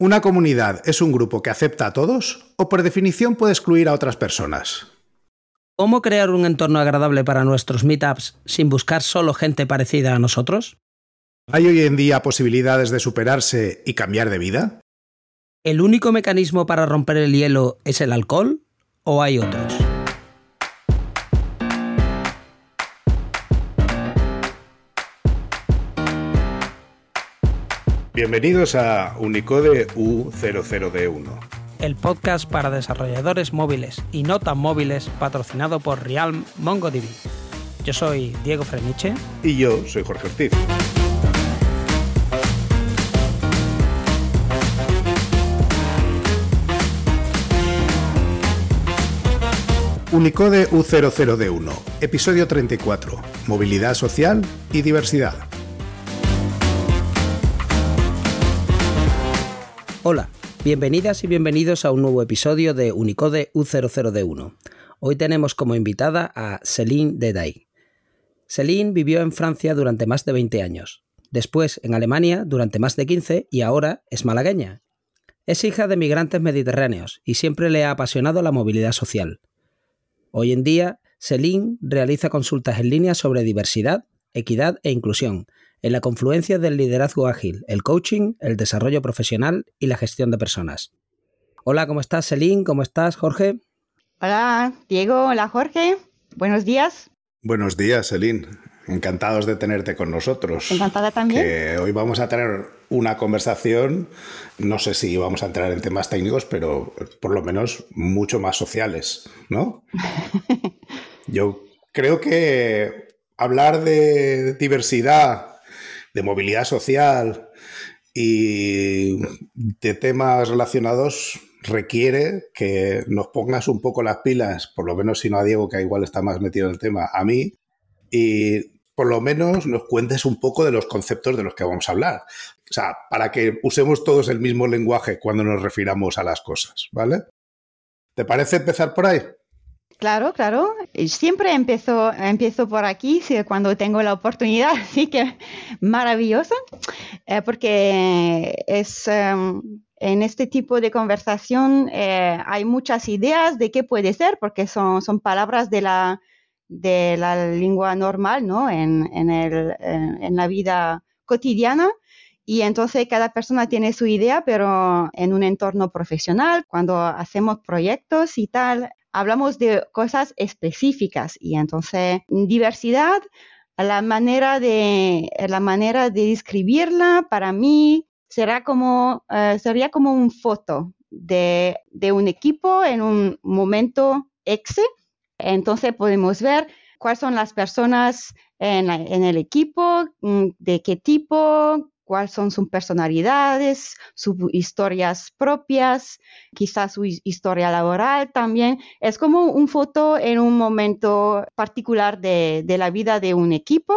¿Una comunidad es un grupo que acepta a todos o por definición puede excluir a otras personas? ¿Cómo crear un entorno agradable para nuestros meetups sin buscar solo gente parecida a nosotros? ¿Hay hoy en día posibilidades de superarse y cambiar de vida? ¿El único mecanismo para romper el hielo es el alcohol o hay otros? Bienvenidos a Unicode U00D1. El podcast para desarrolladores móviles y no tan móviles patrocinado por Realm MongoDB. Yo soy Diego Freniche. Y yo soy Jorge Ortiz. Unicode U00D1, episodio 34, Movilidad Social y Diversidad. Hola, bienvenidas y bienvenidos a un nuevo episodio de Unicode U00D1. Hoy tenemos como invitada a Céline Deday. Céline vivió en Francia durante más de 20 años, después en Alemania durante más de 15 y ahora es malagueña. Es hija de migrantes mediterráneos y siempre le ha apasionado la movilidad social. Hoy en día, Céline realiza consultas en línea sobre diversidad, equidad e inclusión, en la confluencia del liderazgo ágil, el coaching, el desarrollo profesional y la gestión de personas. Hola, ¿cómo estás, Celine? ¿Cómo estás, Jorge? Hola, Diego. Hola, Jorge. Buenos días. Buenos días, Celine. Encantados de tenerte con nosotros. Encantada también. Que hoy vamos a tener una conversación, no sé si vamos a entrar en temas técnicos, pero por lo menos mucho más sociales, ¿no? Yo creo que hablar de diversidad de movilidad social y de temas relacionados requiere que nos pongas un poco las pilas, por lo menos si no a Diego, que igual está más metido en el tema, a mí, y por lo menos nos cuentes un poco de los conceptos de los que vamos a hablar. O sea, para que usemos todos el mismo lenguaje cuando nos refiramos a las cosas, ¿vale? ¿Te parece empezar por ahí? Claro, claro. Siempre empiezo, empiezo por aquí cuando tengo la oportunidad, así que maravilloso, eh, porque es em, en este tipo de conversación eh, hay muchas ideas de qué puede ser, porque son, son palabras de la, de la lengua normal, ¿no? En, en, el, en la vida cotidiana. Y entonces cada persona tiene su idea, pero en un entorno profesional, cuando hacemos proyectos y tal, hablamos de cosas específicas y entonces diversidad, la manera de, la manera de describirla para mí será como, eh, sería como un foto de, un equipo en un momento exe. Entonces podemos ver cuáles son las personas en, en el equipo, mm, de qué tipo, cuáles son sus personalidades, sus historias propias, quizás su historia laboral también. Es como un foto en un momento particular de, la vida de un equipo.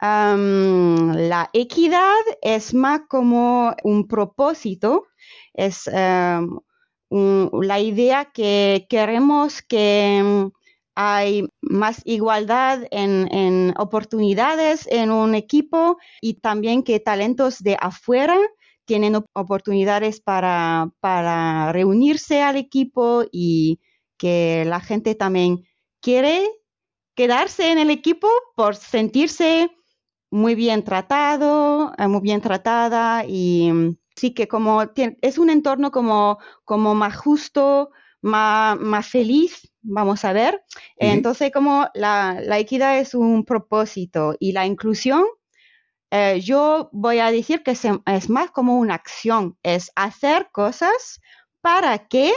la equidad es más como un propósito, es la idea que queremos que hay más igualdad en, oportunidades en un equipo y también que talentos de afuera tienen oportunidades para, reunirse al equipo y que la gente también quiere quedarse en el equipo por sentirse muy bien tratado, eh, muy bien tratada y mm, sí que como es un entorno como, más justo, más feliz vamos a ver. Entonces, como la, equidad es un propósito y la inclusión, eh, yo voy a decir que es más como una acción, es hacer cosas para que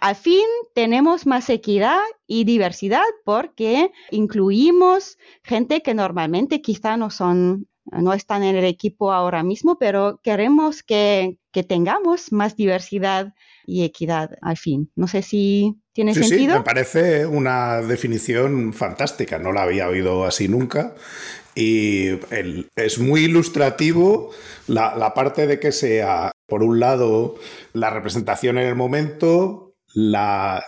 al fin tenemos más equidad y diversidad porque incluimos gente que normalmente quizá no son no están en el equipo ahora mismo, pero queremos que, que tengamos más diversidad y equidad al fin. No sé si tiene sentido. Sí, me parece una definición fantástica, no la había oído así nunca. Y es muy ilustrativo la, parte de que sea, por un lado, la representación en el momento, la,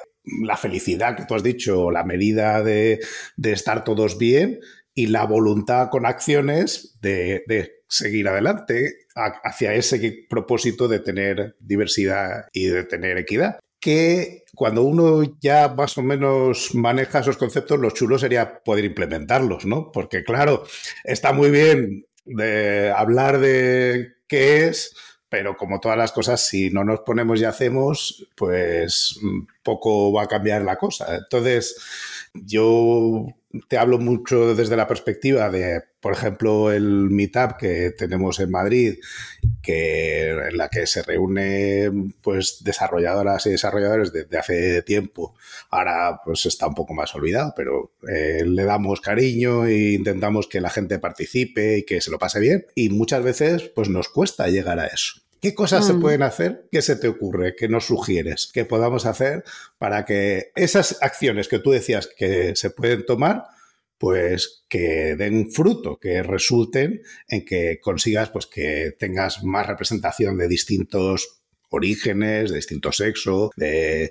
felicidad que tú has dicho, la medida de, estar todos bien y la voluntad con acciones de, seguir adelante hacia ese propósito de tener diversidad y de tener equidad. Que cuando uno ya más o menos maneja esos conceptos, lo chulo sería poder implementarlos, ¿no? Porque claro, está muy bien de hablar de qué es, pero como todas las cosas, si no nos ponemos y hacemos, pues mm, poco va a cambiar la cosa. Entonces, yo te hablo mucho desde la perspectiva de, por ejemplo, el meetup que tenemos en Madrid, que, en la que se reúnen pues, desarrolladoras y desarrolladores desde hace tiempo. Ahora pues está un poco más olvidado, pero eh, le damos cariño e intentamos que la gente participe y que se lo pase bien. Y muchas veces pues, nos cuesta llegar a eso. ¿Qué cosas se mm. pueden hacer? ¿Qué se te ocurre? ¿Qué nos sugieres que podamos hacer para que esas acciones que tú decías que se pueden tomar, pues que den fruto, que resulten en que consigas pues que tengas más representación de distintos orígenes, de distinto sexo, de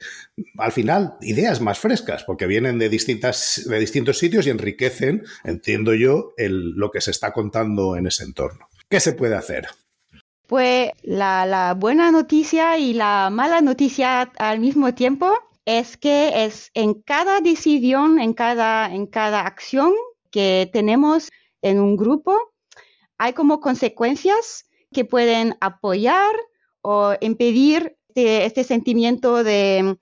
al final ideas más frescas, porque vienen de distintas de distintos sitios y enriquecen, entiendo yo, el, lo que se está contando en ese entorno. ¿Qué se puede hacer? Pues la, buena noticia y la mala noticia al mismo tiempo es que es en cada decisión, en cada, en cada acción que tenemos en un grupo, hay como consecuencias que pueden apoyar o impedir este, este sentimiento de,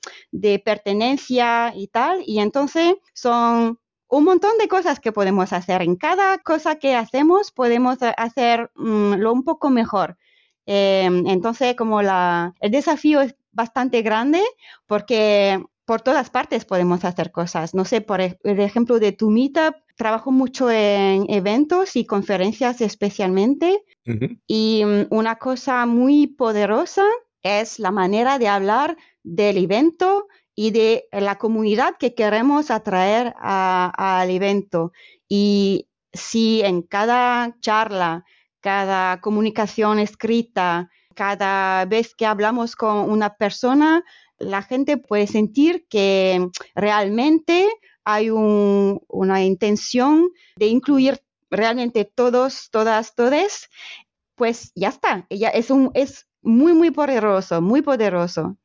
pertenencia y tal. Y entonces son un montón de cosas que podemos hacer. En cada cosa que hacemos podemos hacerlo mm, un poco mejor. Em, entonces, como la, el desafío es bastante grande porque por todas partes podemos hacer cosas. No sé, por el ejemplo de tu meetup, trabajo mucho en eventos y conferencias especialmente. Y mm, una cosa muy poderosa es la manera de hablar del evento y de la comunidad que queremos atraer al evento. Y si en cada charla cada comunicación escrita, cada vez que hablamos con una persona, la gente puede sentir que realmente hay una intención de incluir realmente todos, todas, todes, pues ya está. Es, un, es muy, muy poderoso, muy poderoso.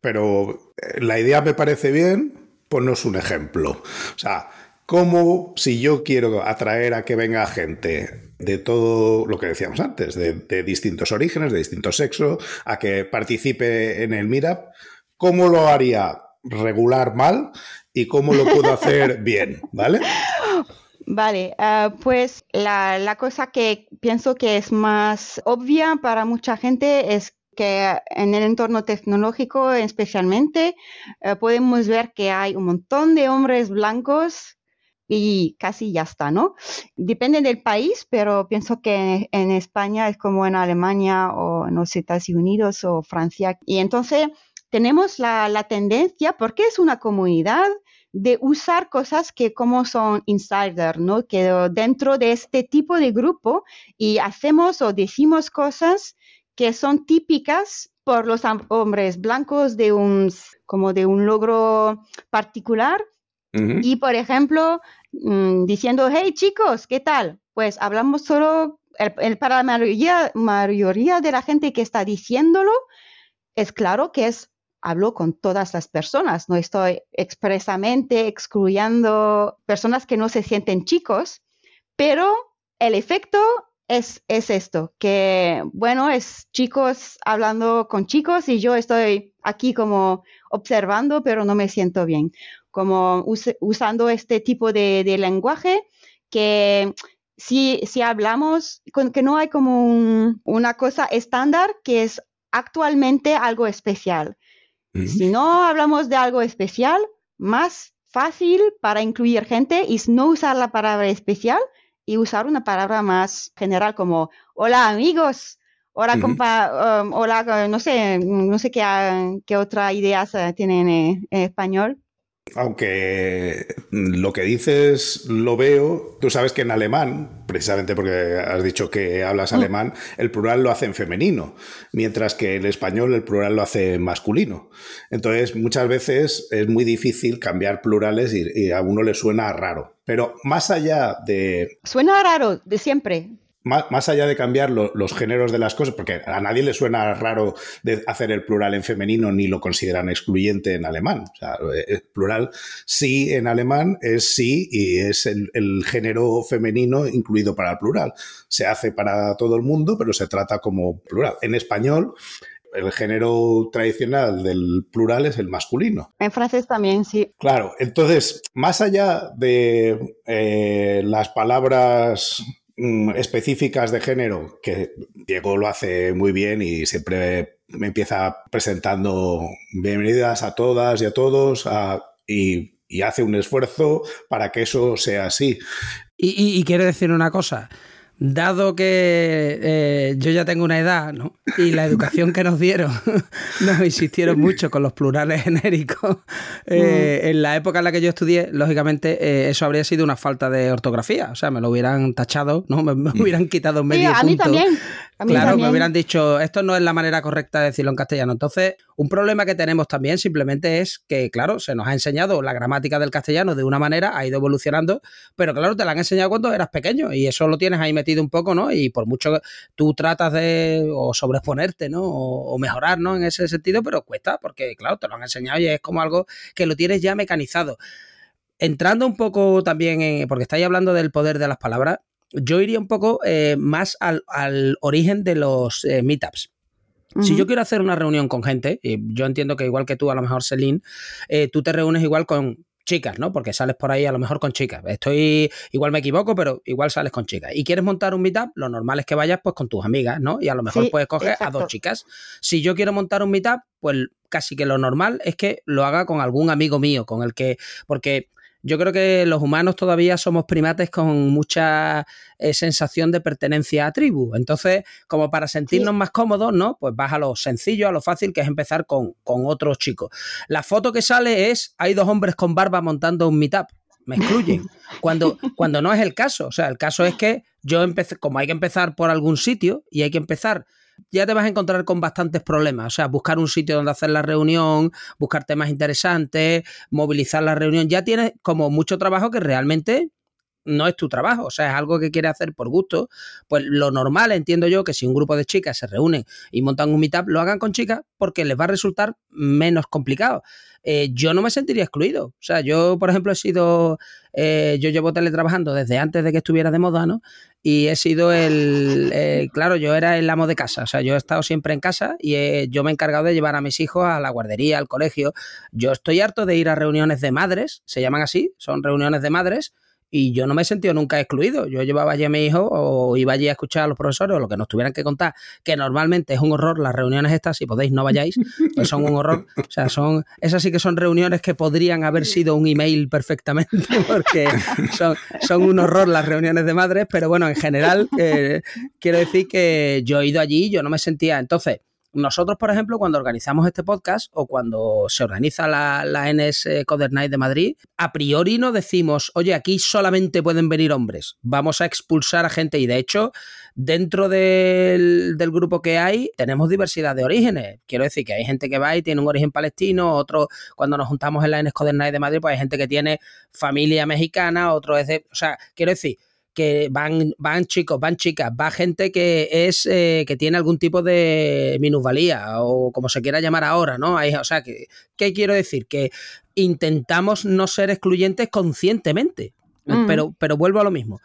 Pero eh, la idea me parece bien, ponnos un ejemplo. O sea, ¿cómo si yo quiero atraer a que venga gente de todo lo que decíamos antes, de, distintos orígenes, de distintos sexos, a que participe en el Meetup. ¿Cómo lo haría regular mal y cómo lo puedo hacer bien? ¿Vale? Vale, ah, pues la, cosa que pienso que es más obvia para mucha gente es que en el entorno tecnológico especialmente eh, podemos ver que hay un montón de hombres blancos y casi ya está, ¿no? Depende del país, pero pienso que en España es como en Alemania o en los Estados Unidos o Francia. Y entonces tenemos la, la tendencia, porque es una comunidad, de usar cosas que como son insider, ¿no? Que dentro de este tipo de grupo y hacemos o decimos cosas que son típicas por los hombres blancos de un, como de un logro particular. Y, por ejemplo, Mm, diciendo, hey chicos, ¿qué tal? Pues hablamos solo, para la mayoría, mayoría de la gente que está diciéndolo, es claro que es hablo con todas las personas, no estoy expresamente excluyendo personas que no se sienten chicos, pero el efecto es, es, esto, que bueno, es chicos hablando con chicos y yo estoy aquí como observando, pero no me siento bien como usando este tipo de, lenguaje que si, si, hablamos, con que no hay como una cosa estándar que es actualmente algo especial. Si no hablamos de algo especial, más fácil para incluir gente es no usar la palabra especial y usar una palabra más general como hola amigos, hola compa, um, hola, no sé, no sé qué, qué otra idea tienen en español. Aunque lo que dices lo veo, tú sabes que en alemán, precisamente porque has dicho que hablas mm. alemán, el plural lo hace en femenino, mientras que en español el plural lo hace en masculino. Entonces, muchas veces es muy difícil cambiar plurales y, a uno le suena raro. Pero más allá de... Suena raro, de siempre. Más, allá de cambiar los géneros de las cosas, porque a nadie le suena raro de hacer el plural en femenino ni lo consideran excluyente en alemán. O sea, el plural sí en alemán es sí y es el, el, género femenino incluido para el plural. Se hace para todo el mundo, pero se trata como plural. En español el género tradicional del plural es el masculino. En francés también, sí. Claro, entonces, más allá de eh, las palabras específicas de género, que Diego lo hace muy bien y siempre me empieza presentando bienvenidas a todas y a todos y, hace un esfuerzo para que eso sea así. Y, y quiero decir una cosa, dado que eh, yo ya tengo una edad, ¿no? Y la educación que nos dieron nos insistieron mucho con los plurales genéricos. Eh, mm. En la época en la que yo estudié, lógicamente, eh, eso habría sido una falta de ortografía. O sea, me lo hubieran tachado, ¿no? Me, mm. hubieran quitado medio sí, a Mí también. claro, me hubieran dicho, esto no es la manera correcta de decirlo en castellano. Entonces, un problema que tenemos también simplemente es que, claro, se nos ha enseñado la gramática del castellano de una manera, ha ido evolucionando, pero claro, te la han enseñado cuando eras pequeño y eso lo tienes ahí metido un poco, ¿no? Y por mucho que tú tratas de o sobreexponerte, ¿no? O, mejorar, ¿no? En ese sentido, pero cuesta porque, claro, te lo han enseñado y es como algo que lo tienes ya mecanizado. Entrando un poco también en, porque estáis hablando del poder de las palabras, yo iría un poco eh, más al, origen de los eh, meetups. Si yo quiero hacer una reunión con gente, y yo entiendo que igual que tú, a lo mejor, Celine, eh, tú te reúnes igual con chicas, ¿no? Porque sales por ahí a lo mejor con chicas. Estoy, igual me equivoco, pero igual sales con chicas. Y quieres montar un meetup, lo normal es que vayas pues con tus amigas, ¿no? Y a lo mejor puedes coger a dos chicas. Si yo quiero montar un meetup, pues casi que lo normal es que lo haga con algún amigo mío, con el que, porque yo creo que los humanos todavía somos primates con mucha eh, sensación de pertenencia a tribu. Entonces, como para sentirnos más cómodos, ¿no? Pues vas a lo sencillo, a lo fácil, que es empezar con, con otros chicos. La foto que sale es, hay dos hombres con barba montando un meetup me excluyen. Cuando, cuando no es el caso. O sea, el caso es que yo empecé, como hay que empezar por algún sitio y hay que empezar ya te vas a encontrar con bastantes problemas. O sea, buscar un sitio donde hacer la reunión, buscar temas interesantes, movilizar la reunión. Ya tienes como mucho trabajo que realmente no es tu trabajo, o sea, es algo que quieres hacer por gusto, pues lo normal, entiendo yo, que si un grupo de chicas se reúnen y montan un meetup, lo hagan con chicas porque les va a resultar menos complicado. Eh, yo no me sentiría excluido. O sea, yo, por ejemplo, he sido, eh, yo llevo teletrabajando desde antes de que estuviera de moda, ¿no? Y he sido el, eh, claro, yo era el amo de casa, o sea, yo he estado siempre en casa y yo me he encargado de llevar a mis hijos a la guardería, al colegio. Yo estoy harto de ir a reuniones de madres, se llaman así, son reuniones de madres, y yo no me he sentido nunca excluido. Yo llevaba allí a mi hijo o iba allí a escuchar a los profesores o lo que nos tuvieran que contar, que normalmente es un horror las reuniones estas, si podéis no vayáis, pues son un horror. O sea, son esas sí que son reuniones que podrían haber sido un email perfectamente, porque son, son un horror las reuniones de madres, pero bueno, en general eh, quiero decir que yo he ido allí y yo no me sentía. Entonces, nosotros, por ejemplo, cuando organizamos este podcast o cuando se organiza la, NS Coder Night de Madrid, a priori no decimos, oye, aquí solamente pueden venir hombres, vamos a expulsar a gente. Y de hecho, dentro del, grupo que hay, tenemos diversidad de orígenes. Quiero decir que hay gente que va y tiene un origen palestino, otro, cuando nos juntamos en la NS Coder Night de Madrid, pues hay gente que tiene familia mexicana, otro es de. O sea, quiero decir que van, van chicos, van chicas, va gente que es eh, que tiene algún tipo de minusvalía o como se quiera llamar ahora, ¿no? o sea, que, ¿qué quiero decir? Que intentamos no ser excluyentes conscientemente, mm. pero, pero vuelvo a lo mismo.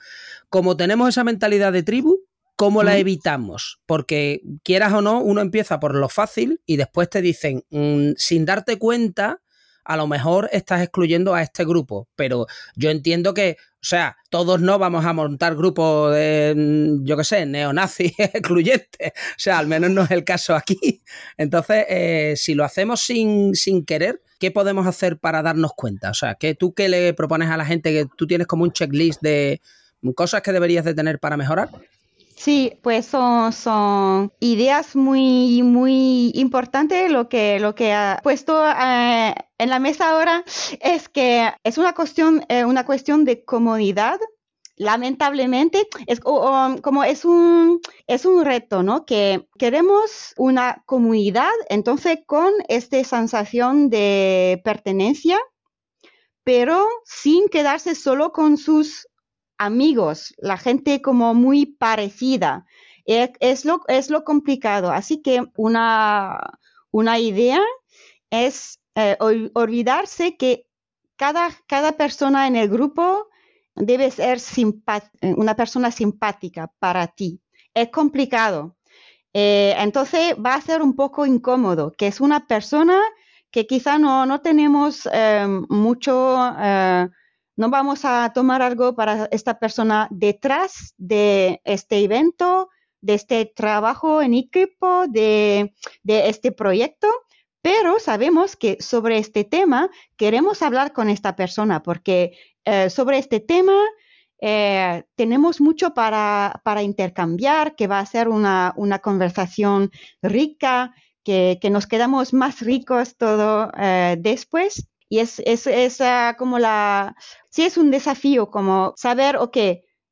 Como tenemos esa mentalidad de tribu, ¿cómo la mm. evitamos? Porque quieras o no, uno empieza por lo fácil y después te dicen, mm, sin darte cuenta, a lo mejor estás excluyendo a este grupo, pero yo entiendo que, o sea, todos no vamos a montar grupos de, mm, yo qué sé, neonazis excluyentes, o sea, al menos no es el caso aquí. Entonces, eh, si lo hacemos sin, sin querer, ¿qué podemos hacer para darnos cuenta? O sea, que tú qué le propones a la gente que tú tienes como un checklist de cosas que deberías de tener para mejorar? Sí, pues son, son ideas muy, muy importantes. Lo que, lo que ha puesto eh, en la mesa ahora es que es una cuestión, eh, una cuestión de comodidad. Lamentablemente, es como es un, es un reto, ¿no? Que queremos una comunidad, entonces con esta sensación de pertenencia, pero sin quedarse solo con sus amigos, la gente como muy parecida. Es, lo, es lo complicado. Así que una, una idea es eh, olvidarse que cada, cada persona en el grupo debe ser una persona simpática para ti. Es complicado. Eh, entonces va a ser un poco incómodo, que es una persona que quizá no, no tenemos eh, mucho, eh, no vamos a tomar algo para esta persona detrás de este evento, de este trabajo en equipo, de, este proyecto, pero sabemos que sobre este tema queremos hablar con esta persona porque sobre este tema eh, tenemos mucho para, intercambiar, que va a ser una, conversación rica, que, nos quedamos más ricos todo eh, después. Y es, es, ah, como la, sí es un desafío, como saber, ok,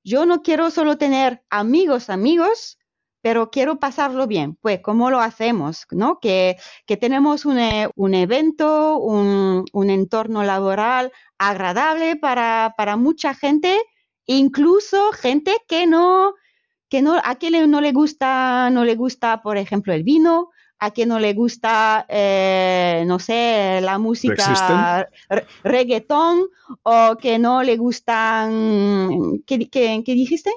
yo no quiero solo tener amigos, amigos, pero quiero pasarlo bien. Pues, ¿cómo lo hacemos? ¿No? Que, tenemos un, eh, evento, un, entorno laboral agradable para, para mucha gente incluso gente que no, que no, a quien no le gusta, no le gusta, por ejemplo, el vino, a quien no le gusta, eh, no sé, la música reggaetón, o que no le gustan, ¿qué, qué, dijiste?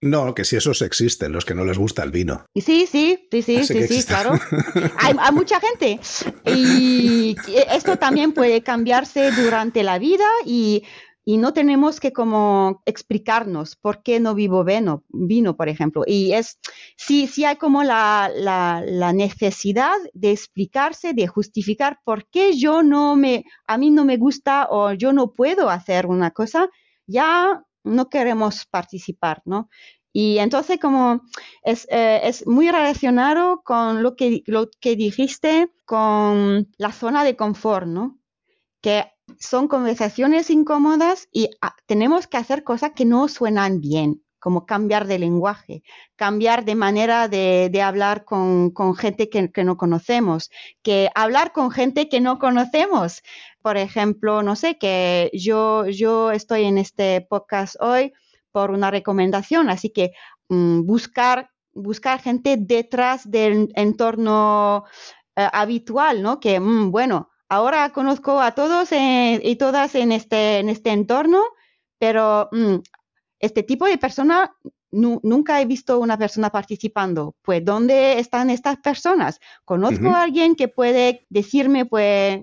No, que si esos existen, los que no les gusta el vino. Sí, sí, sí, sí, sí, sí, claro. hay, hay, mucha gente. Y esto también puede cambiarse durante la vida y y no tenemos que como explicarnos por qué no vivo vino, vino por ejemplo. Y es, sí, sí hay como la, la, necesidad de explicarse, de justificar por qué yo no me, a mí no me gusta o yo no puedo hacer una cosa, ya no queremos participar, ¿no? Y entonces como es, eh, es, muy relacionado con lo que, lo que dijiste con la zona de confort, ¿no? Que son conversaciones incómodas y ah, tenemos que hacer cosas que no suenan bien, como cambiar de lenguaje, cambiar de manera de, hablar con, gente que, no conocemos, que hablar con gente que no conocemos. Por ejemplo, no sé, que yo, yo estoy en este podcast hoy por una recomendación, así que mm, buscar, buscar gente detrás del entorno eh, habitual, ¿no? Que, mm, bueno, ahora conozco a todos y todas en este, en este entorno, pero mm, este tipo de persona nunca he visto una persona participando. Pues, ¿dónde están estas personas? Conozco a alguien que puede decirme, pues,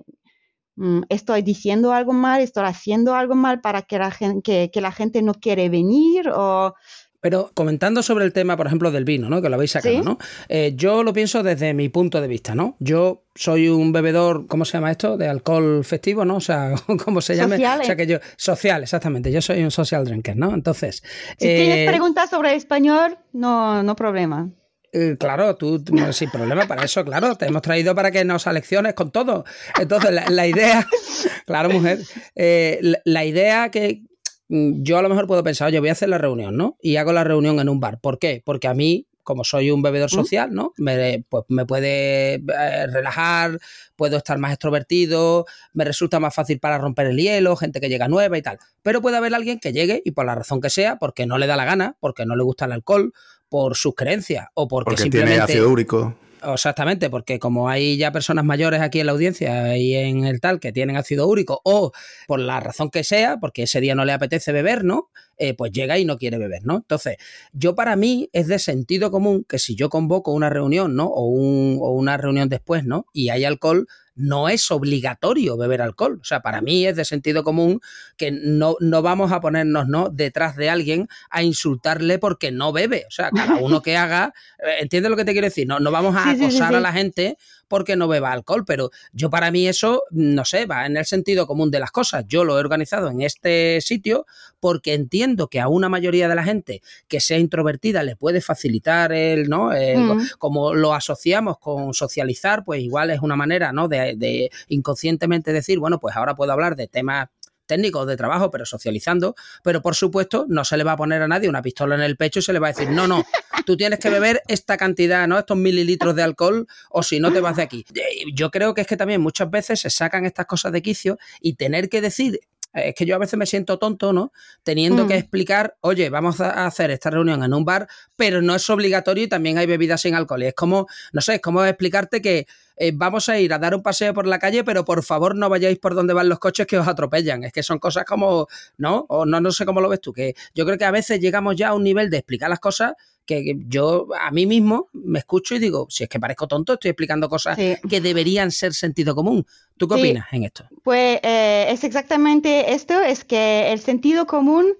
mm, estoy diciendo algo mal, estoy haciendo algo mal para que la gente, que la gente no quiere venir o pero comentando sobre el tema, por ejemplo, del vino, ¿no? Que lo habéis sacado, ¿no? Eh, yo lo pienso desde mi punto de vista, ¿no? Yo soy un bebedor, ¿cómo se llama esto? De alcohol festivo, ¿no? O sea, ¿cómo se llama? O sea, que yo, social, exactamente. Yo soy un social drinker, ¿no? Entonces. Si tienes eh, preguntas sobre español, no, no problema. Eh, claro, tú, sin problema para eso, claro, te hemos traído para que nos alecciones con todo. Entonces, la, idea, claro, mujer, la, idea que, yo a lo mejor puedo pensar, oye, voy a hacer la reunión, ¿no? Y hago la reunión en un bar. ¿Por qué? Porque a mí, como soy un bebedor social, ¿no? Me, pues me puede eh, relajar, puedo estar más extrovertido, me resulta más fácil para romper el hielo, gente que llega nueva y tal. Pero puede haber alguien que llegue y por la razón que sea, porque no le da la gana, porque no le gusta el alcohol, por sus creencias o porque, porque simplemente... tiene ácido úrico. Exactamente, porque como hay ya personas mayores aquí en la audiencia y en el tal que tienen ácido úrico o por la razón que sea, porque ese día no le apetece beber, ¿no? Eh, pues llega y no quiere beber, ¿no? Entonces, yo para mí es de sentido común que si yo convoco una reunión, ¿no? O, un, o una reunión después, ¿no? Y hay alcohol, no es obligatorio beber alcohol. O sea, para mí es de sentido común que no, no vamos a ponernos ¿no? detrás de alguien a insultarle porque no bebe. O sea, cada uno que haga, eh, ¿entiendes lo que te quiero decir? No, no vamos a acosar a la gente porque no beba alcohol, pero yo para mí eso, no sé, va en el sentido común de las cosas. Yo lo he organizado en este sitio porque entiendo que a una mayoría de la gente que sea introvertida le puede facilitar el, ¿no? Mm. Como lo asociamos con socializar, pues igual es una manera, ¿no? De, de inconscientemente decir, bueno, pues ahora puedo hablar de temas técnicos de trabajo, pero socializando, pero por supuesto no se le va a poner a nadie una pistola en el pecho y se le va a decir, no, no, tú tienes que beber esta cantidad, ¿no? Estos mililitros de alcohol o si no te vas de aquí. Yo creo que es que también muchas veces se sacan estas cosas de quicio y tener que decir es que yo a veces me siento tonto, ¿no? Teniendo que mm. explicar, oye, vamos a hacer esta reunión en un bar, pero no es obligatorio y también hay bebidas sin alcohol. Y es como, no sé, es como explicarte que eh, vamos a ir a dar un paseo por la calle, pero por favor no vayáis por donde van los coches que os atropellan. Es que son cosas como, ¿no? O no, no sé cómo lo ves tú, que yo creo que a veces llegamos ya a un nivel de explicar las cosas que yo a mí mismo me escucho y digo, si es que parezco tonto, estoy explicando cosas que deberían ser sentido común. ¿Tú qué opinas en esto? Pues eh, es exactamente esto, es que el sentido común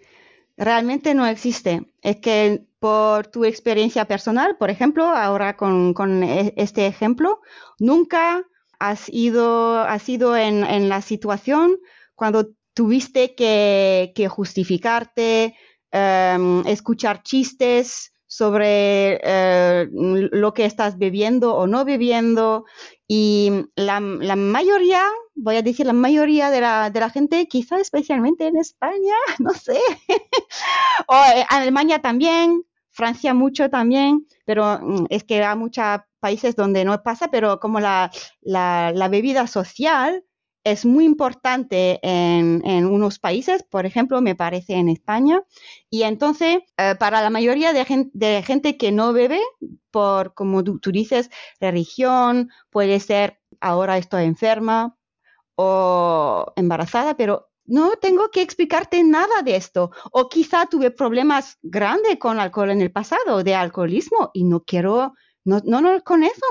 realmente no existe. Es que por tu experiencia personal, por ejemplo, ahora con, e, este ejemplo, nunca has ido, has ido en, la situación cuando tuviste que, justificarte, em, escuchar chistes, sobre eh, lo que estás bebiendo o no bebiendo. Y la, mayoría, voy a decir la mayoría de la, de la gente, quizá especialmente en España, no sé, o Alemania también, Francia mucho también, pero mm, es que hay muchos países donde no pasa, pero como la, la bebida social es muy importante en, unos países, por ejemplo, me parece en España. Y entonces, eh, para la mayoría de gente, que no bebe, por, como tú, dices, religión, puede ser ahora estoy enferma o embarazada, pero no tengo que explicarte nada de esto. O quizá tuve problemas grandes con alcohol en el pasado, de alcoholismo, y no quiero no, no, nos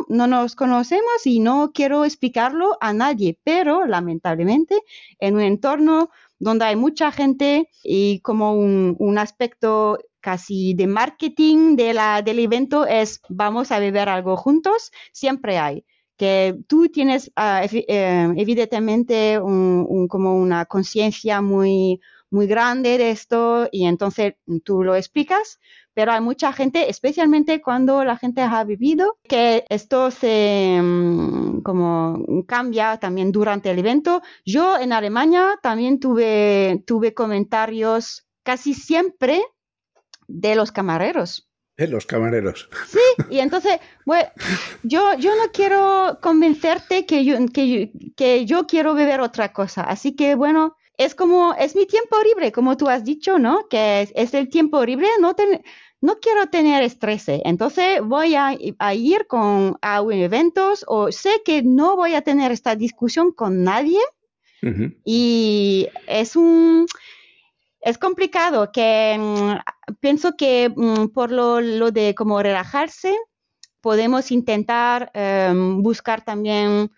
no nos conocemos y no quiero explicarlo a nadie, pero lamentablemente en un entorno donde hay mucha gente y como un, aspecto casi de marketing de la, del evento es vamos a beber algo juntos, siempre hay. Que tú tienes ah, eh, evidentemente como una conciencia muy, muy grande de esto y entonces tú lo explicas, pero hay mucha gente, especialmente cuando la gente ha vivido, que esto se mm, como cambia también durante el evento. Yo en Alemania también tuve, tuve comentarios casi siempre de los camareros. De los camareros. Sí, y entonces, bueno, yo, yo no quiero convencerte que yo, que, que yo quiero beber otra cosa. Así que, bueno, es como, es mi tiempo libre, como tú has dicho, ¿no? Que es, el tiempo libre, no, no quiero tener estrés, entonces voy a, ir con, a eventos o sé que no voy a tener esta discusión con nadie. Y es un... Es complicado que mm, pienso que mm, por lo, lo, de como relajarse, podemos intentar em, buscar también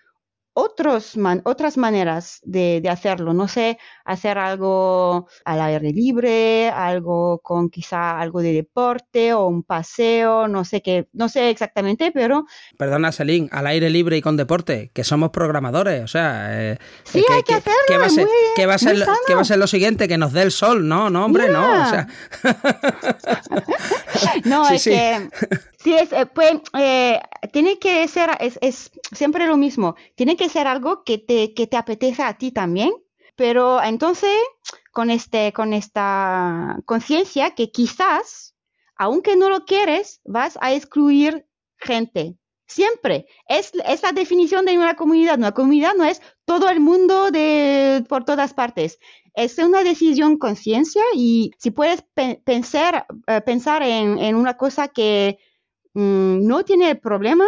otros otras maneras de, hacerlo. No sé, hacer algo al aire libre, algo con quizá algo de deporte o un paseo, no sé qué, no sé exactamente, pero... Perdona, Celine, al aire libre y con deporte, que somos programadores, o sea... Eh, sí, hay que, hacerlo. ¿qué va, a ser, ¿qué, va a ser, ¿Qué va a ser lo siguiente? Que nos dé el sol, no, no, hombre, no. O sea... no, es que... Sí, es, eh, pues, eh, tiene que ser, es, es, siempre lo mismo, tiene que ser algo que te, que te apetece a ti también, pero entonces con, este, con esta conciencia que quizás, aunque no lo quieres, vas a excluir gente. Siempre. Es, es la definición de una comunidad. Una comunidad no es todo el mundo de, por todas partes es una decisión conciencia y si puedes pensar, eh, pensar en, en, una cosa que Mm, no tiene problema,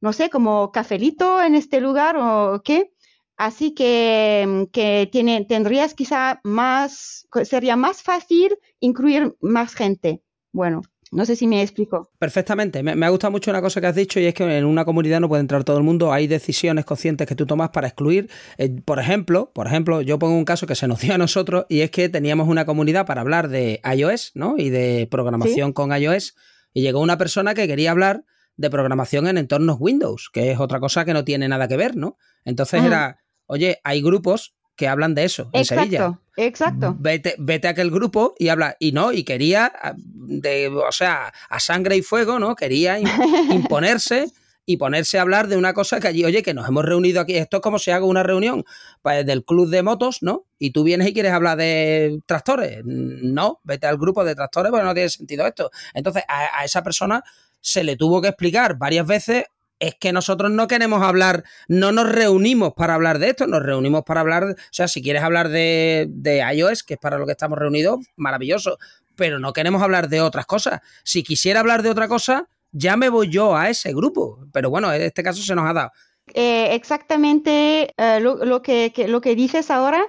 no sé, como cafelito en este lugar o qué. Así que, mm, que tiene, tendrías quizá más, sería más fácil incluir más gente. Bueno, no sé si me explico. Perfectamente. Me, ha gustado mucho una cosa que has dicho y es que en una comunidad no puede entrar todo el mundo. Hay decisiones conscientes que tú tomas para excluir. Eh, por ejemplo, por ejemplo, yo pongo un caso que se nos dio a nosotros y es que teníamos una comunidad para hablar de iOS, ¿no? Y de programación con iOS y llegó una persona que quería hablar de programación en entornos Windows, que es otra cosa que no tiene nada que ver, ¿no? Entonces mm. era, oye, hay grupos que hablan de eso en Sevilla. Exacto. Vete, vete a aquel grupo y habla. Y no, y quería, de, o sea, a sangre y fuego, ¿no? Quería imponerse y ponerse a hablar de una cosa que allí, oye, que nos hemos reunido aquí, esto es como si hago una reunión pues, del club de motos, ¿no? Y tú vienes y quieres hablar de tractores. No, vete al grupo de tractores porque no tiene sentido esto. Entonces, a, esa persona se le tuvo que explicar varias veces es que nosotros no queremos hablar, no nos reunimos para hablar de esto, nos reunimos para hablar, o sea, si quieres hablar de, de iOS, que es para lo que estamos reunidos, maravilloso, pero no queremos hablar de otras cosas. Si quisiera hablar de otra cosa, ya me voy yo a ese grupo, pero bueno, en este caso se nos ha dado. Eh, exactamente eh, lo, que, lo que dices ahora,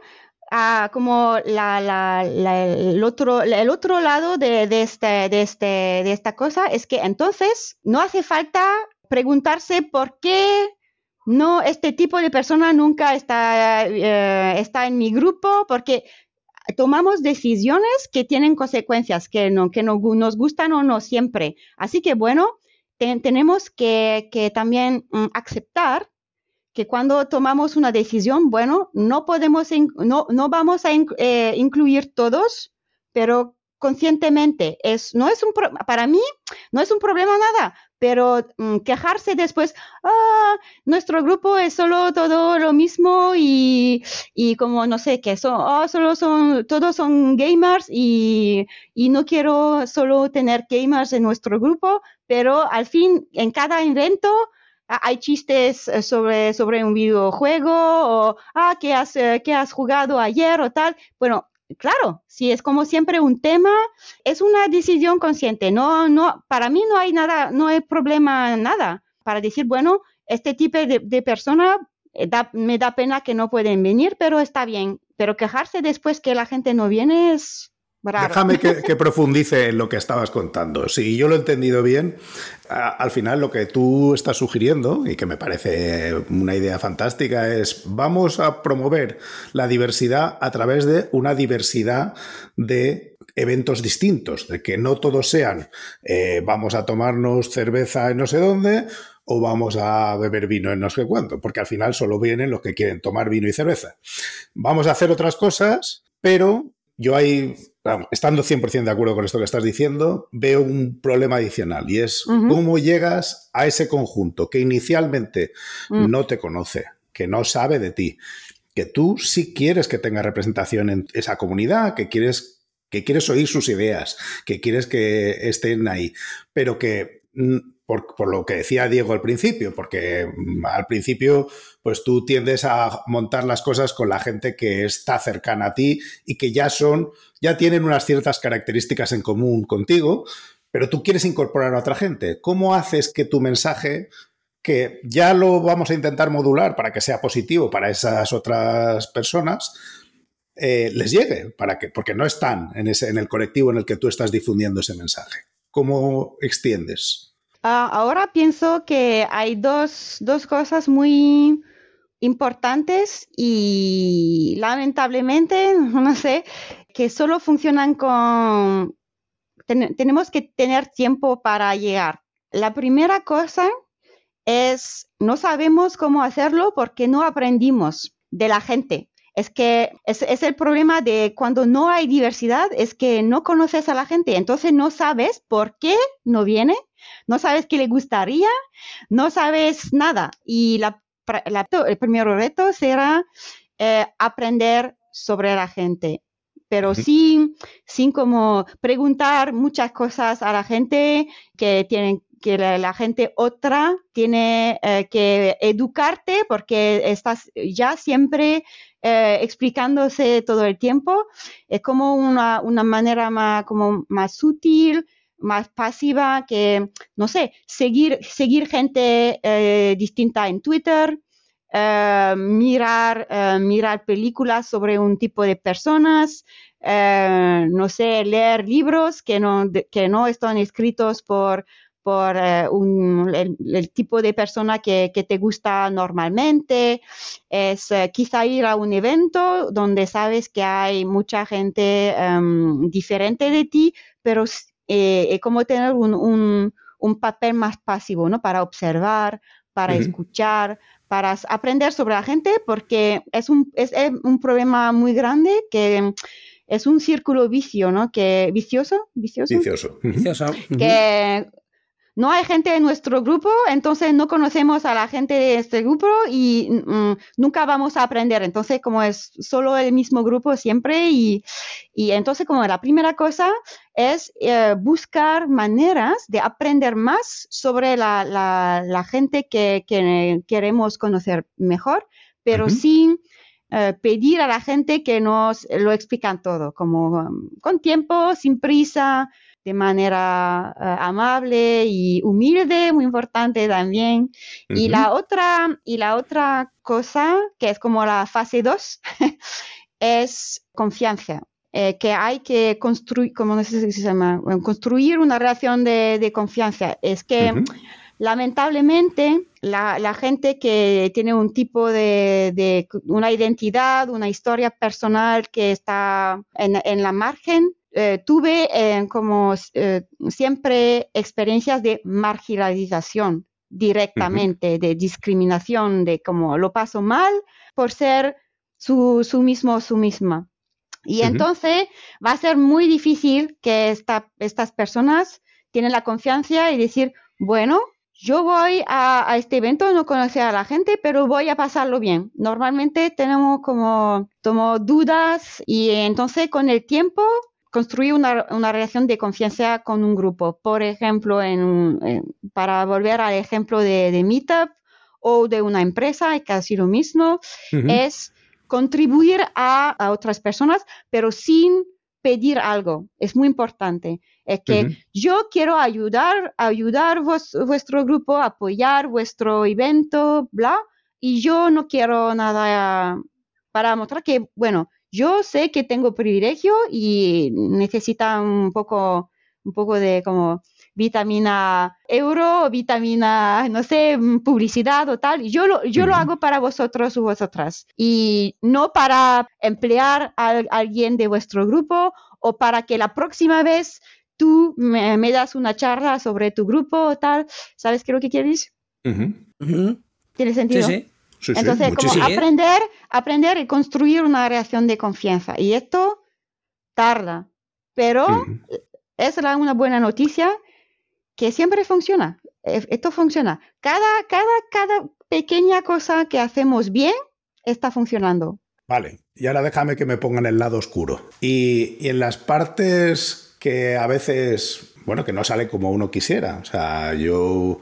ah, como el, otro, el otro lado de, este, de, este, de esta cosa es que entonces no hace falta preguntarse por qué no este tipo de persona nunca está, eh, está en mi grupo, porque tomamos decisiones que tienen consecuencias, que, no, que no, nos gustan o no siempre. Así que bueno, tenemos que, también mm, aceptar que cuando tomamos una decisión, bueno, no podemos, no, no vamos a eh, incluir todos, pero conscientemente. Es, no es un para mí no es un problema nada, pero mm, quejarse después, ah, nuestro grupo es solo todo lo mismo y, y como no sé, que son, oh, solo son, todos son gamers y, y no quiero solo tener gamers en nuestro grupo, pero al fin, en cada evento, hay chistes eh, sobre, sobre un videojuego o, ah, ¿qué has, eh, ¿qué has jugado ayer o tal? Bueno, claro, si es como siempre un tema, es una decisión consciente. No, no, para mí no hay nada, no hay problema nada para decir, bueno, este tipo de, persona eh, me da pena que no pueden venir, pero está bien. Pero quejarse después que la gente no viene es, Déjame que, profundice en lo que estabas contando. Si yo lo he entendido bien, al final lo que tú estás sugiriendo, y que me parece una idea fantástica, es vamos a promover la diversidad a través de una diversidad de eventos distintos, de que no todos sean eh, vamos a tomarnos cerveza en no sé dónde o vamos a beber vino en no sé cuánto, porque al final solo vienen los que quieren tomar vino y cerveza. Vamos a hacer otras cosas, pero yo ahí, estando 100% de acuerdo con esto que estás diciendo, veo un problema adicional y es cómo llegas a ese conjunto que inicialmente mm. no te conoce, que no sabe de ti, que tú sí quieres que tenga representación en esa comunidad, que quieres que quieres oír sus ideas, que quieres que estén ahí, pero que mm, por, lo que decía Diego al principio, porque mm, al principio pues tú tiendes a montar las cosas con la gente que está cercana a ti y que ya son, ya tienen unas ciertas características en común contigo, pero tú quieres incorporar a otra gente. ¿Cómo haces que tu mensaje, que ya lo vamos a intentar modular para que sea positivo para esas otras personas, eh, les llegue? Para que, porque no están en, ese, en el colectivo en el que tú estás difundiendo ese mensaje. ¿Cómo extiendes? Ah, ahora pienso que hay dos, cosas muy importantes y lamentablemente, no sé, que solo funcionan con... tenemos que tener tiempo para llegar. La primera cosa es, no sabemos cómo hacerlo porque no aprendimos de la gente. Es que es, es, el problema de cuando no hay diversidad, es que no conoces a la gente, entonces no sabes por qué no viene no sabes qué le gustaría, no sabes nada. Y el primer reto será eh, aprender sobre la gente, pero sin, sin como preguntar muchas cosas a la gente que tienen que la, gente otra tiene eh, que educarte porque estás ya siempre eh, explicándose todo el tiempo. Es como una, una manera más, como más sutil más pasiva que, no sé, seguir, seguir gente eh, distinta en Twitter, eh, mirar, eh, mirar películas sobre un tipo de personas, no sé, leer libros que no, que no están escritos por, por el, tipo de persona que, que, te gusta normalmente, es quizá ir a un evento donde sabes que hay mucha gente em, diferente de ti, pero eh, eh, como tener un, papel más pasivo, ¿no? Para observar, para escuchar, para aprender sobre la gente, porque es un, es, un problema muy grande que es un círculo vicio, ¿no? Que, vicioso, vicioso. Vicioso. Que no hay gente en nuestro grupo, entonces no conocemos a la gente de este grupo y mm, nunca vamos a aprender. Entonces, como es solo el mismo grupo siempre y, entonces como la primera cosa es eh, buscar maneras de aprender más sobre la, gente que, queremos conocer mejor, pero sin eh, pedir a la gente que nos lo explican todo, como um, con tiempo, sin prisa, de manera eh, amable y humilde, muy importante también. Y la otra, y la otra cosa, que es como la fase 2, es confianza. Eh, que hay que construir, como se llama, construir una relación de, confianza. Es que lamentablemente la, gente que tiene un tipo de, una identidad, una historia personal que está en, en la margen, eh, tuve eh, como eh, siempre experiencias de marginalización directamente, de discriminación, de como lo paso mal por ser su, su mismo su misma. Y entonces va a ser muy difícil que estas personas tienen la confianza y decir, bueno, yo voy a, a, este evento, no conocer a la gente, pero voy a pasarlo bien. Normalmente tenemos como, como dudas y entonces con el tiempo construir una, una, relación de confianza con un grupo. Por ejemplo, en, para volver al ejemplo de, de, Meetup o de una empresa, es casi lo mismo, es contribuir a, a, otras personas, pero sin pedir algo. Es muy importante. Es que yo quiero ayudar, ayudar vuestro grupo, apoyar vuestro evento, bla, y yo no quiero nada para mostrar que, bueno, yo sé que tengo privilegio y necesita un poco, un poco de como vitamina euro, vitamina, no sé, publicidad o tal. Yo lo, yo lo hago para vosotros o vosotras. Y no para emplear a, alguien de vuestro grupo o para que la próxima vez tú me, das una charla sobre tu grupo o tal. ¿Sabes qué es lo que quieres? ¿Tiene sentido? Sí, sí. Entonces, como aprender, aprender y construir una relación de confianza. Y esto tarda, pero es una buena noticia que siempre funciona. E, esto funciona. Cada, cada, cada pequeña cosa que hacemos bien está funcionando. Vale, y ahora déjame que me ponga en el lado oscuro. Y, y en las partes que a veces bueno, que no sale como uno quisiera. O sea, yo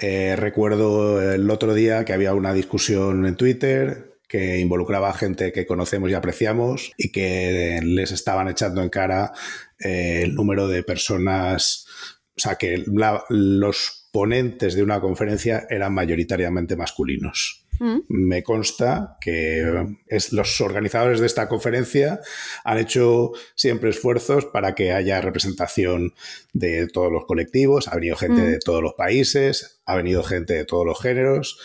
eh, recuerdo el otro día que había una discusión en Twitter que involucraba a gente que conocemos y apreciamos y que les estaban echando en cara eh, el número de personas, o sea, que los ponentes de una conferencia eran mayoritariamente masculinos. Mm. Me consta que es, los organizadores de esta conferencia han hecho siempre esfuerzos para que haya representación de todos los colectivos. Ha venido gente mm. de todos los países, ha venido gente de todos los géneros.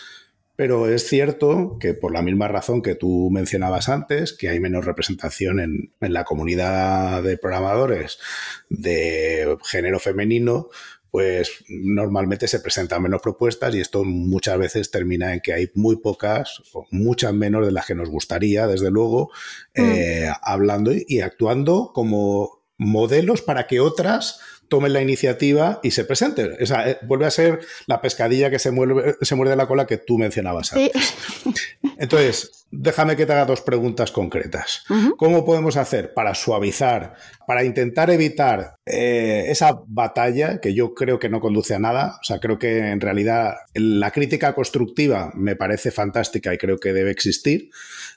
Pero es cierto que por la misma razón que tú mencionabas antes, que hay menos representación en, en la comunidad de programadores de género femenino, pues normalmente se presentan menos propuestas y esto muchas veces termina en que hay muy pocas o muchas menos de las que nos gustaría, desde luego, mm. eh, hablando y actuando como modelos para que otras tomen la iniciativa y se presenten. O sea, eh, vuelve a ser la pescadilla que se, muerde, se muerde la cola que tú mencionabas antes. Entonces, déjame que te haga dos preguntas concretas. ¿Cómo podemos hacer para suavizar, para intentar evitar eh, esa batalla que yo creo que no conduce a nada? O sea, creo que en realidad la crítica constructiva me parece fantástica y creo que debe existir.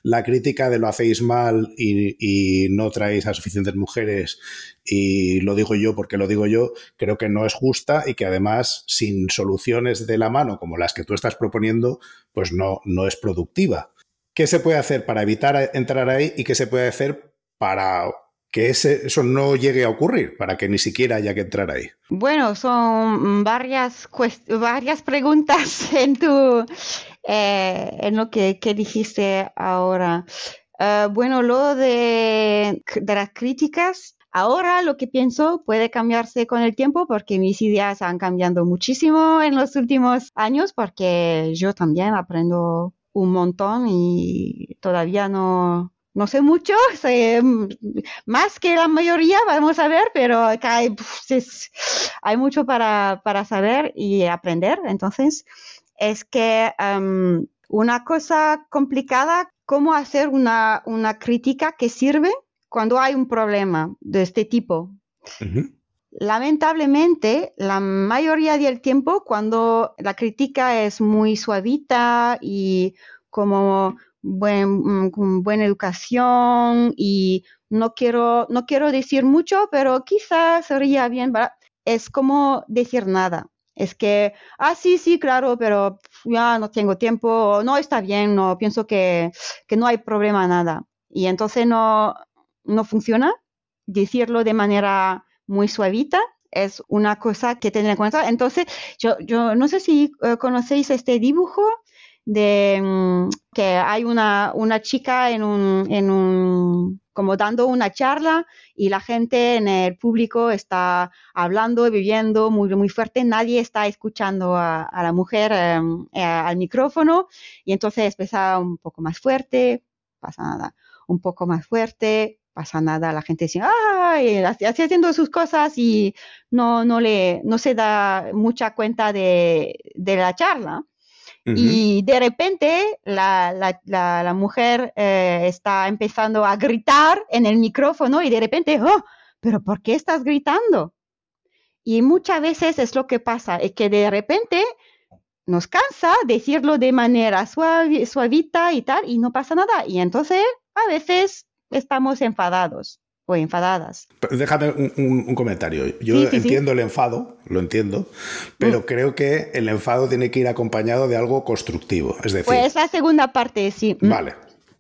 La crítica de lo hacéis mal y, y no traéis a suficientes mujeres y lo digo yo porque lo digo yo, creo que no es justa y que además sin soluciones de la mano como las que tú estás proponiendo, pues no, no es productiva. ¿Qué se puede hacer para evitar entrar ahí y qué se puede hacer para que eso no llegue a ocurrir, para que ni siquiera haya que entrar ahí? Bueno, son varias, varias preguntas eh, en lo que, dijiste ahora. Eh, bueno, lo de, de las críticas, Ahora lo que pienso puede cambiarse con el tiempo porque mis ideas han cambiado muchísimo en los últimos años porque yo también aprendo un montón y todavía no, no sé mucho, sé, mm, más que la mayoría, vamos a ver, pero hay, hay mucho para, para, saber y aprender. Entonces, es que una cosa complicada, cómo hacer una, una, crítica que sirve cuando hay un problema de este tipo. Lamentablemente, la mayoría del tiempo, cuando la crítica es muy suavita y como mm, buena educación y no quiero, no quiero decir mucho, pero quizás sería bien, es como decir nada. Es que, ah, sí, sí, claro, pero ya no tengo tiempo, no está bien, no, pienso que, que no hay problema, nada. Y entonces no, no funciona. Decirlo de manera muy suavita es una cosa que tener en cuenta. Entonces, yo, yo no sé si eh, conocéis este dibujo de mm, que hay una, una chica en un, en un, como dando una charla y la gente en el público está hablando, viviendo muy, muy fuerte, nadie está escuchando a, la mujer em, eh, al micrófono. Y entonces empieza un poco más fuerte, pasa nada, un poco más fuerte, pasa nada, la gente dice, ay, así haciendo sus cosas y no, no, le, no se da mucha cuenta de, de la charla. Y de repente la, la, la, mujer eh, está empezando a gritar en el micrófono y de repente, oh, pero ¿por qué estás gritando? Y muchas veces es lo que pasa, es que de repente nos cansa decirlo de manera suave, suavita y tal, y no pasa nada. Y entonces a veces estamos enfadados o enfadadas. Déjame un, comentario. Yo entiendo el enfado, lo entiendo, pero mm. creo que el enfado tiene que ir acompañado de algo constructivo. Es decir. Pues la segunda parte, sí. Mm. Vale.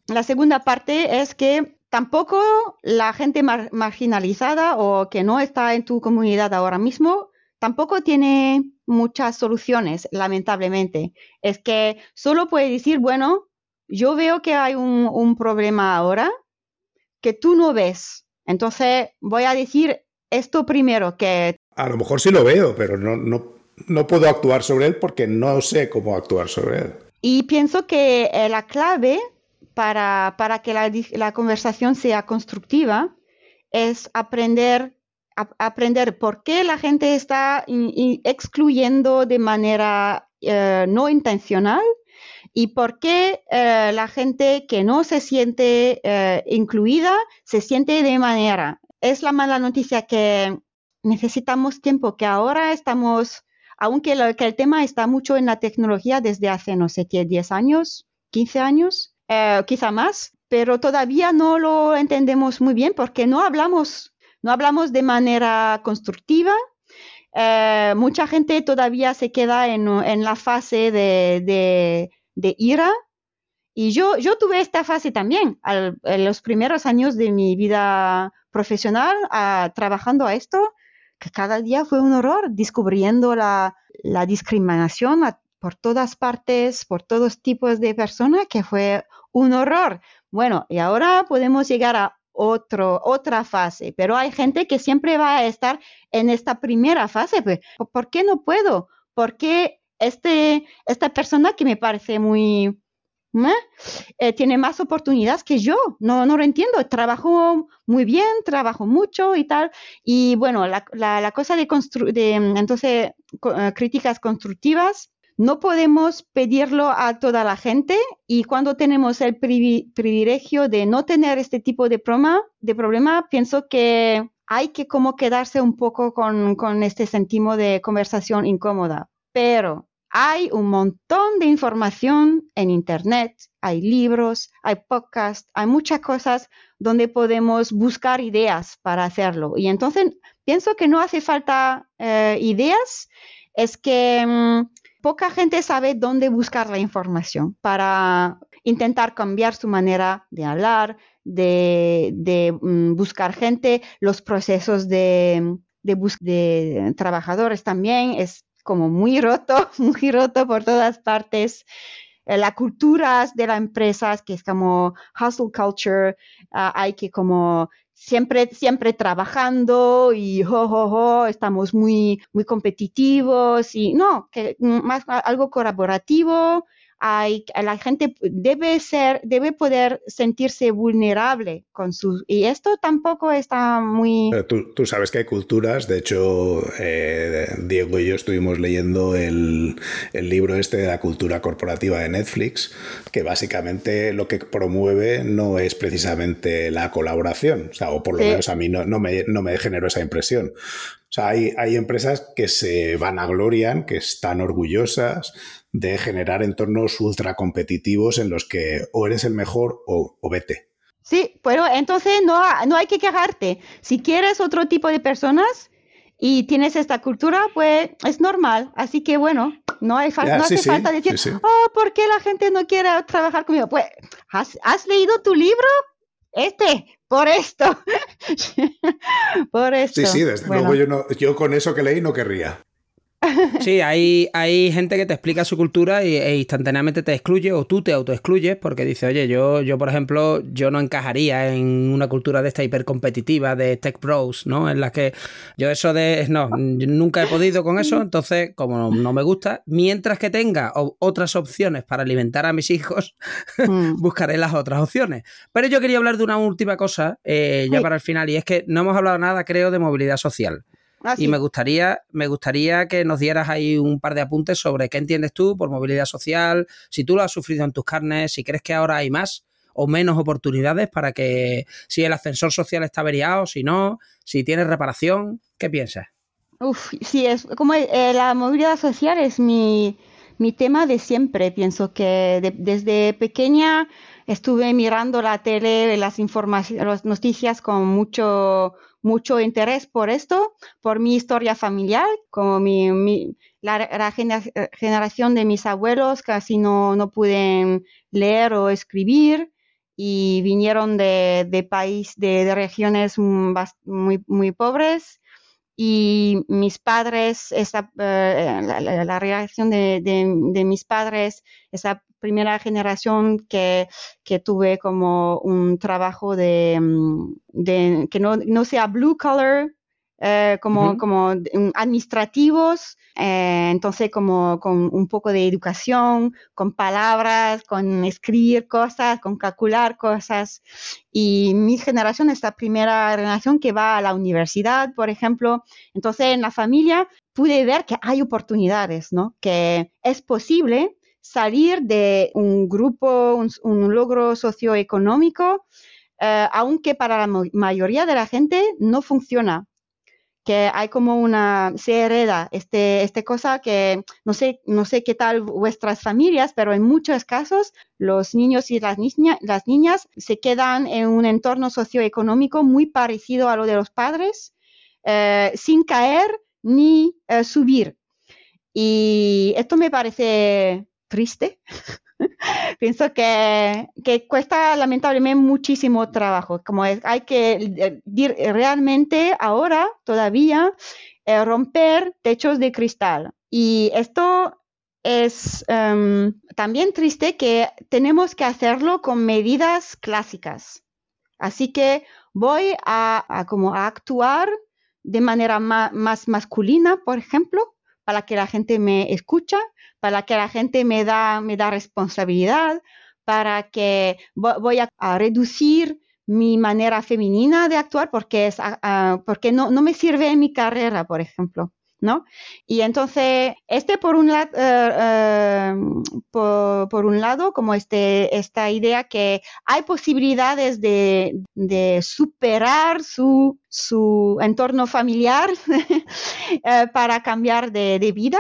La segunda parte es que tampoco la gente marginalizada o que no está en tu comunidad ahora mismo, tampoco tiene muchas soluciones, lamentablemente. Es que solo puede decir, bueno, yo veo que hay un, un problema ahora que tú no ves entonces, voy a decir esto primero, que... A lo mejor sí lo veo, pero no, no, no puedo actuar sobre él porque no sé cómo actuar sobre él. Y pienso que eh, la clave para, para que la, la, conversación sea constructiva es aprender, aprender por qué la gente está excluyendo de manera eh, no intencional y por qué eh, la gente que no se siente eh, incluida se siente de manera. Es la mala noticia que necesitamos tiempo, que ahora estamos, aunque que el tema está mucho en la tecnología desde hace, no sé, 10 años, 15 años, eh, quizá más, pero todavía no lo entendemos muy bien porque no hablamos, no hablamos de manera constructiva, mucha gente todavía se queda en, en la fase de ira. Y yo, yo tuve esta fase también en los primeros años de mi vida profesional trabajando a esto, que cada día fue un horror, descubriendo la, discriminación por todas partes, por todos tipos de personas, que fue un horror. Bueno, y ahora podemos llegar a otro, otra fase, pero hay gente que siempre va a estar en esta primera fase. Pues, ¿Por qué no puedo? ¿Por qué este, esta persona que me parece muy... Eh, tiene más oportunidades que yo, no, no lo entiendo, trabajo muy bien, trabajo mucho y tal. Y bueno, la, la, cosa de, de entonces, eh, críticas constructivas, no podemos pedirlo a toda la gente y cuando tenemos el privilegio de no tener este tipo de, problema, de problema, pienso que hay que como quedarse un poco con, con este sentimo de conversación incómoda. Pero hay un montón de información en Internet, hay libros, hay podcasts, hay muchas cosas donde podemos buscar ideas para hacerlo. Y entonces pienso que no hace falta eh, ideas, es que mm, poca gente sabe dónde buscar la información para intentar cambiar su manera de hablar, de, mm, buscar gente, los procesos de, de, de trabajadores también es como muy roto, muy roto por todas partes. Eh, la cultura de las empresas, que es como hustle culture, ah, hay que como siempre, siempre trabajando y jo, estamos muy, muy competitivos y no, que más algo colaborativo, hay, la gente debe ser, debe poder sentirse vulnerable con sus, y esto tampoco está muy... tú, sabes que hay culturas, de hecho, eh, Diego y yo estuvimos leyendo el, el, libro este de la cultura corporativa de Netflix, que básicamente lo que promueve no es precisamente la colaboración, o, sea, o por lo menos a mí no, no, me, no me generó esa impresión. O sea, hay, hay empresas que se vanaglorian, que están orgullosas de generar entornos ultra competitivos en los que o eres el mejor o, vete. Sí, pero entonces no, no hay que quejarte. Si quieres otro tipo de personas y tienes esta cultura, pues es normal. Así que bueno, no, hay no hace falta decir, oh, ¿por qué la gente no quiere trabajar conmigo? Pues, ¿has, has leído tu libro? Este, por esto. por esto. Sí, sí, desde luego yo, no, yo con eso que leí no querría. Sí, hay, hay gente que te explica su cultura y, e instantáneamente te excluye o tú te autoexcluyes porque dice, oye, yo, yo por ejemplo, yo no encajaría en una cultura de esta hipercompetitiva de tech pros, ¿no? En la que yo eso de, no, nunca he podido con eso, entonces como no, me gusta, mientras que tenga otras opciones para alimentar a mis hijos, mm. buscaré las otras opciones. Pero yo quería hablar de una última cosa, eh, ya para el final, y es que no hemos hablado nada, creo, de movilidad social. Ah, y me gustaría, me gustaría que nos dieras ahí un par de apuntes sobre qué entiendes tú por movilidad social, si tú lo has sufrido en tus carnes, si crees que ahora hay más o menos oportunidades para que si el ascensor social está averiado, si no, si tienes reparación, ¿qué piensas? Uf, sí, es como eh, la movilidad social es mi, tema de siempre. Pienso que desde pequeña estuve mirando la tele, las informaciones, las noticias con mucho mucho interés por esto, por mi historia familiar, como mi, la, generación de mis abuelos casi no, no pueden leer o escribir y vinieron de, de país, de, regiones muy, muy pobres y mis padres, esa, eh, la, reacción de, de, mis padres, esa primera generación que, que tuve como un trabajo de, mm, que no, no, sea blue collar, eh, como, como administrativos, eh, entonces como con un poco de educación, con palabras, con escribir cosas, con calcular cosas. Y mi generación es la primera generación que va a la universidad, por ejemplo. Entonces en la familia pude ver que hay oportunidades, ¿no? Que es posible salir de un grupo, un, logro socioeconómico, eh, aunque para la mayoría de la gente no funciona. Que hay como una, se hereda este, este cosa que no sé, no sé qué tal vuestras familias, pero en muchos casos los niños y las, las niñas se quedan en un entorno socioeconómico muy parecido a lo de los padres, eh, sin caer ni eh, subir. Y esto me parece triste. Pienso que, cuesta lamentablemente muchísimo trabajo. Como hay que eh, realmente ahora todavía eh, romper techos de cristal. Y esto es em, también triste que tenemos que hacerlo con medidas clásicas. Así que voy a, como a actuar de manera más masculina, por ejemplo, para que la gente me escucha, para que la gente me da, me da responsabilidad, para que voy a, reducir mi manera femenina de actuar porque, es, porque no, no me sirve en mi carrera, por ejemplo. ¿No? Y entonces, este por un, lado, eh, eh, por, un lado, como este, esta idea que hay posibilidades de, superar su, su, entorno familiar eh, para cambiar de, de vida,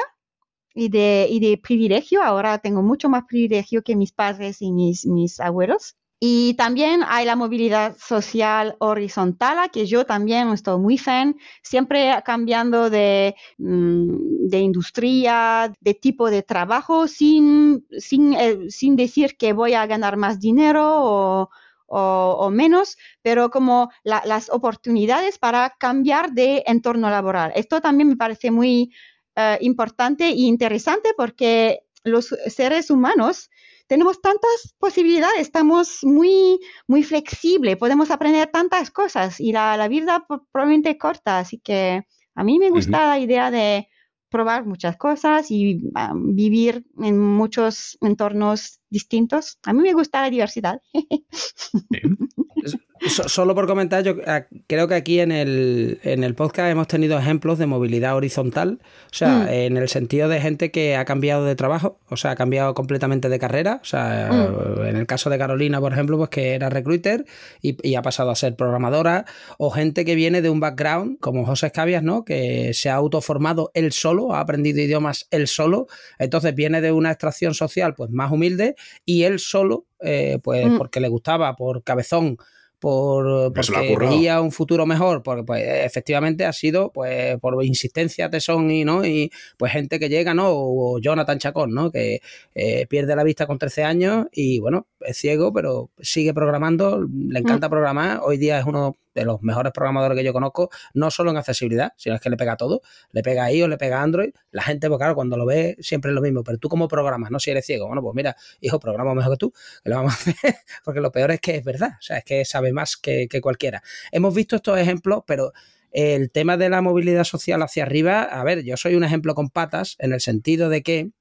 y de, y de, privilegio. Ahora tengo mucho más privilegio que mis padres y mis, mis abuelos. Y también hay la movilidad social horizontal, que yo también estoy muy fan, siempre cambiando de, mm, de industria, de tipo de trabajo, sin, sin, eh, sin, decir que voy a ganar más dinero o, o, menos, pero como las oportunidades para cambiar de entorno laboral. Esto también me parece muy eh, importante e interesante porque los seres humanos tenemos tantas posibilidades, estamos muy, muy flexibles, podemos aprender tantas cosas y la, la vida probablemente corta, así que a mí me gusta la idea de probar muchas cosas y ah, vivir en muchos entornos distintos. A mí me gusta la diversidad. Solo por comentar, yo ah, creo que aquí en el, en el podcast hemos tenido ejemplos de movilidad horizontal, o sea, mm. en el sentido de gente que ha cambiado de trabajo, o sea, ha cambiado completamente de carrera, o sea, mm. en el caso de Carolina, por ejemplo, pues que era recruiter y, ha pasado a ser programadora, o gente que viene de un background, como José Escabias, ¿no? Que se ha autoformado él solo, ha aprendido idiomas él solo, entonces viene de una extracción social pues más humilde y él solo, eh, pues mm. porque le gustaba, por cabezón, por porque veía un futuro mejor, porque pues efectivamente ha sido pues por insistencia Tesón y no y pues gente que llega, ¿no? O Jonathan Chacón, ¿no? Que eh, pierde la vista con 13 años y bueno, es ciego, pero sigue programando, le encanta mm. programar, hoy día es uno de los mejores programadores que yo conozco, no solo en accesibilidad, sino es que le pega todo, le pega a iOS, le pega a Android, la gente, pues claro, cuando lo ve siempre es lo mismo, pero tú cómo programas, no si eres ciego, bueno, pues mira, hijo, programa mejor que tú, que lo vamos a hacer, porque lo peor es que es verdad, o sea, es que sabe más que, que cualquiera. Hemos visto estos ejemplos, pero el tema de la movilidad social hacia arriba, a ver, yo soy un ejemplo con patas en el sentido de que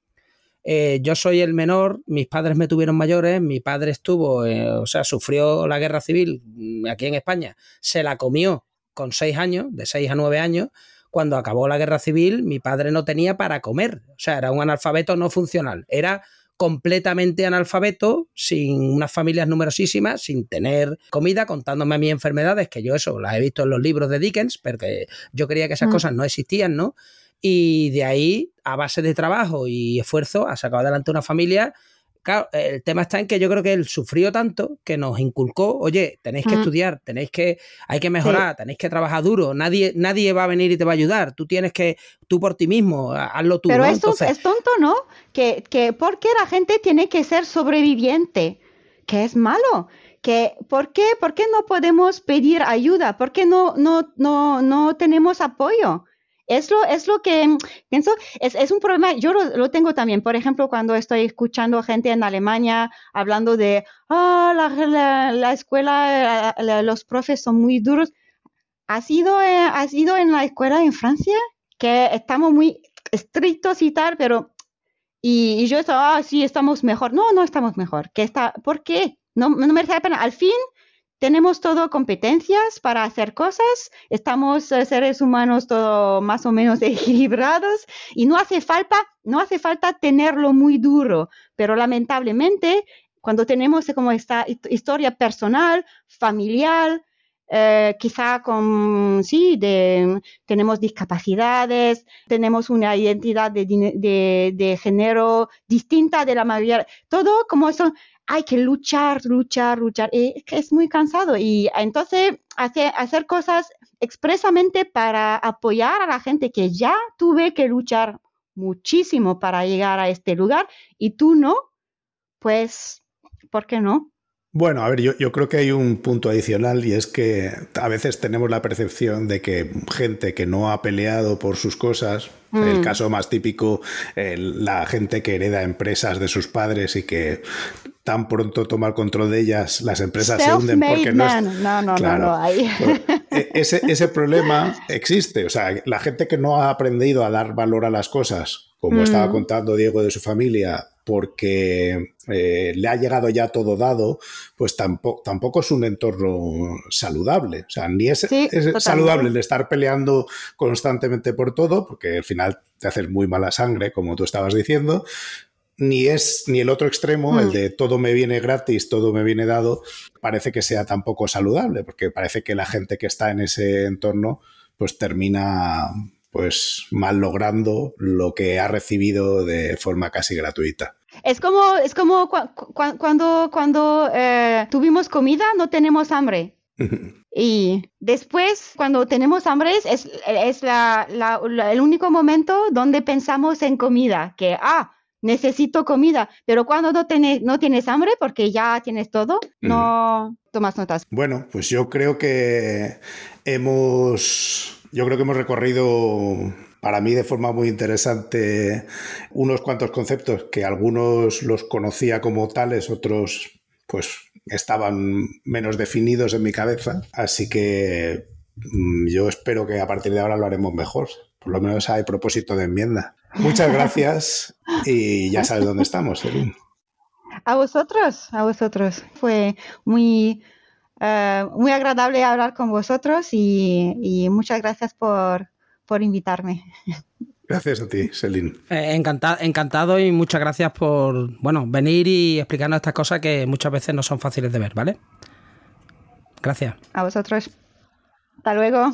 eh, yo soy el menor, mis padres me tuvieron mayores, mi padre estuvo, eh, o sea, sufrió la guerra civil mm, aquí en España, se la comió con seis años, de seis a nueve años. Cuando acabó la guerra civil, mi padre no tenía para comer, o sea, era un analfabeto no funcional, era completamente analfabeto, sin unas familias numerosísimas, sin tener comida, contándome a mis enfermedades, que yo eso las he visto en los libros de Dickens, porque yo creía que esas mm. cosas no existían, ¿no? Y de ahí, a base de trabajo y esfuerzo, ha sacado adelante una familia. Claro, el tema está en que yo creo que él sufrió tanto que nos inculcó, oye, tenéis que estudiar, tenéis que, hay que mejorar, tenéis que trabajar duro, nadie, nadie va a venir y te va a ayudar, tú tienes que, tú por ti mismo, hazlo tú. Pero esto es tonto, ¿no? Que, que ¿por qué la gente tiene que ser sobreviviente? Que es malo. Que, ¿por, qué, ¿Por qué no podemos pedir ayuda? ¿Por qué no, no, no, no tenemos apoyo? Es lo, es lo que pienso, es, es un problema, yo lo, tengo también, por ejemplo, cuando estoy escuchando gente en Alemania hablando de, ah, la, la, escuela, los profes son muy duros. ¿Has ido, eh, ¿Has ido en la escuela en Francia? Que estamos muy estrictos y tal, pero... Y, y yo estaba, ah, sí, estamos mejor. No, no estamos mejor. ¿Qué está, ¿Por qué? No, no merece la pena. Al fin, tenemos todo competencias para hacer cosas, estamos eh, seres humanos todo más o menos equilibrados y no hace falta, no hace falta tenerlo muy duro, pero lamentablemente cuando tenemos como esta historia personal, familiar, eh, quizá con, sí, de, tenemos discapacidades, tenemos una identidad de, de, de, género distinta de la mayoría, todo como eso, hay que luchar, luchar, luchar. Y es muy cansado. Y entonces hacer, hacer cosas expresamente para apoyar a la gente que ya tuve que luchar muchísimo para llegar a este lugar y tú no, pues, ¿por qué no? Bueno, a ver, yo, yo, creo que hay un punto adicional y es que a veces tenemos la percepción de que gente que no ha peleado por sus cosas, el mm. caso más típico, la gente que hereda empresas de sus padres y que tan pronto toma el control de ellas, las empresas se hunden porque no es... No, no, no, no, e, ese, ese problema existe, o sea, la gente que no ha aprendido a dar valor a las cosas, como estaba mm. contando Diego de su familia, porque eh, le ha llegado ya todo dado, pues tampoco, tampoco es un entorno saludable. O sea, ni es, saludable el estar peleando constantemente por todo, porque al final te haces muy mala sangre, como tú estabas diciendo, ni es ni el otro extremo, el mm. de todo me viene gratis, todo me viene dado, parece que sea tampoco saludable, porque parece que la gente que está en ese entorno pues termina pues mal logrando lo que ha recibido de forma casi gratuita. Es como, es como cuando, cuando eh, tuvimos comida, no tenemos hambre. y después, cuando tenemos hambre, es, es la, el único momento donde pensamos en comida, que, ah, necesito comida, pero cuando no, tienes, no tienes hambre, porque ya tienes todo, no tomas notas. Bueno, pues yo creo que hemos yo creo que hemos recorrido para mí de forma muy interesante unos cuantos conceptos que algunos los conocía como tales, otros pues estaban menos definidos en mi cabeza. Así que mm, yo espero que a partir de ahora lo haremos mejor. Por lo menos hay propósito de enmienda. Muchas gracias y ya sabes dónde estamos, A vosotros, a vosotros. Fue muy, eh, muy agradable hablar con vosotros y, muchas gracias por, por invitarme. Gracias a ti, Celine. Eh, encantado y muchas gracias por bueno, venir y explicarnos estas cosas que muchas veces no son fáciles de ver, ¿vale? Gracias. A vosotros. Hasta luego.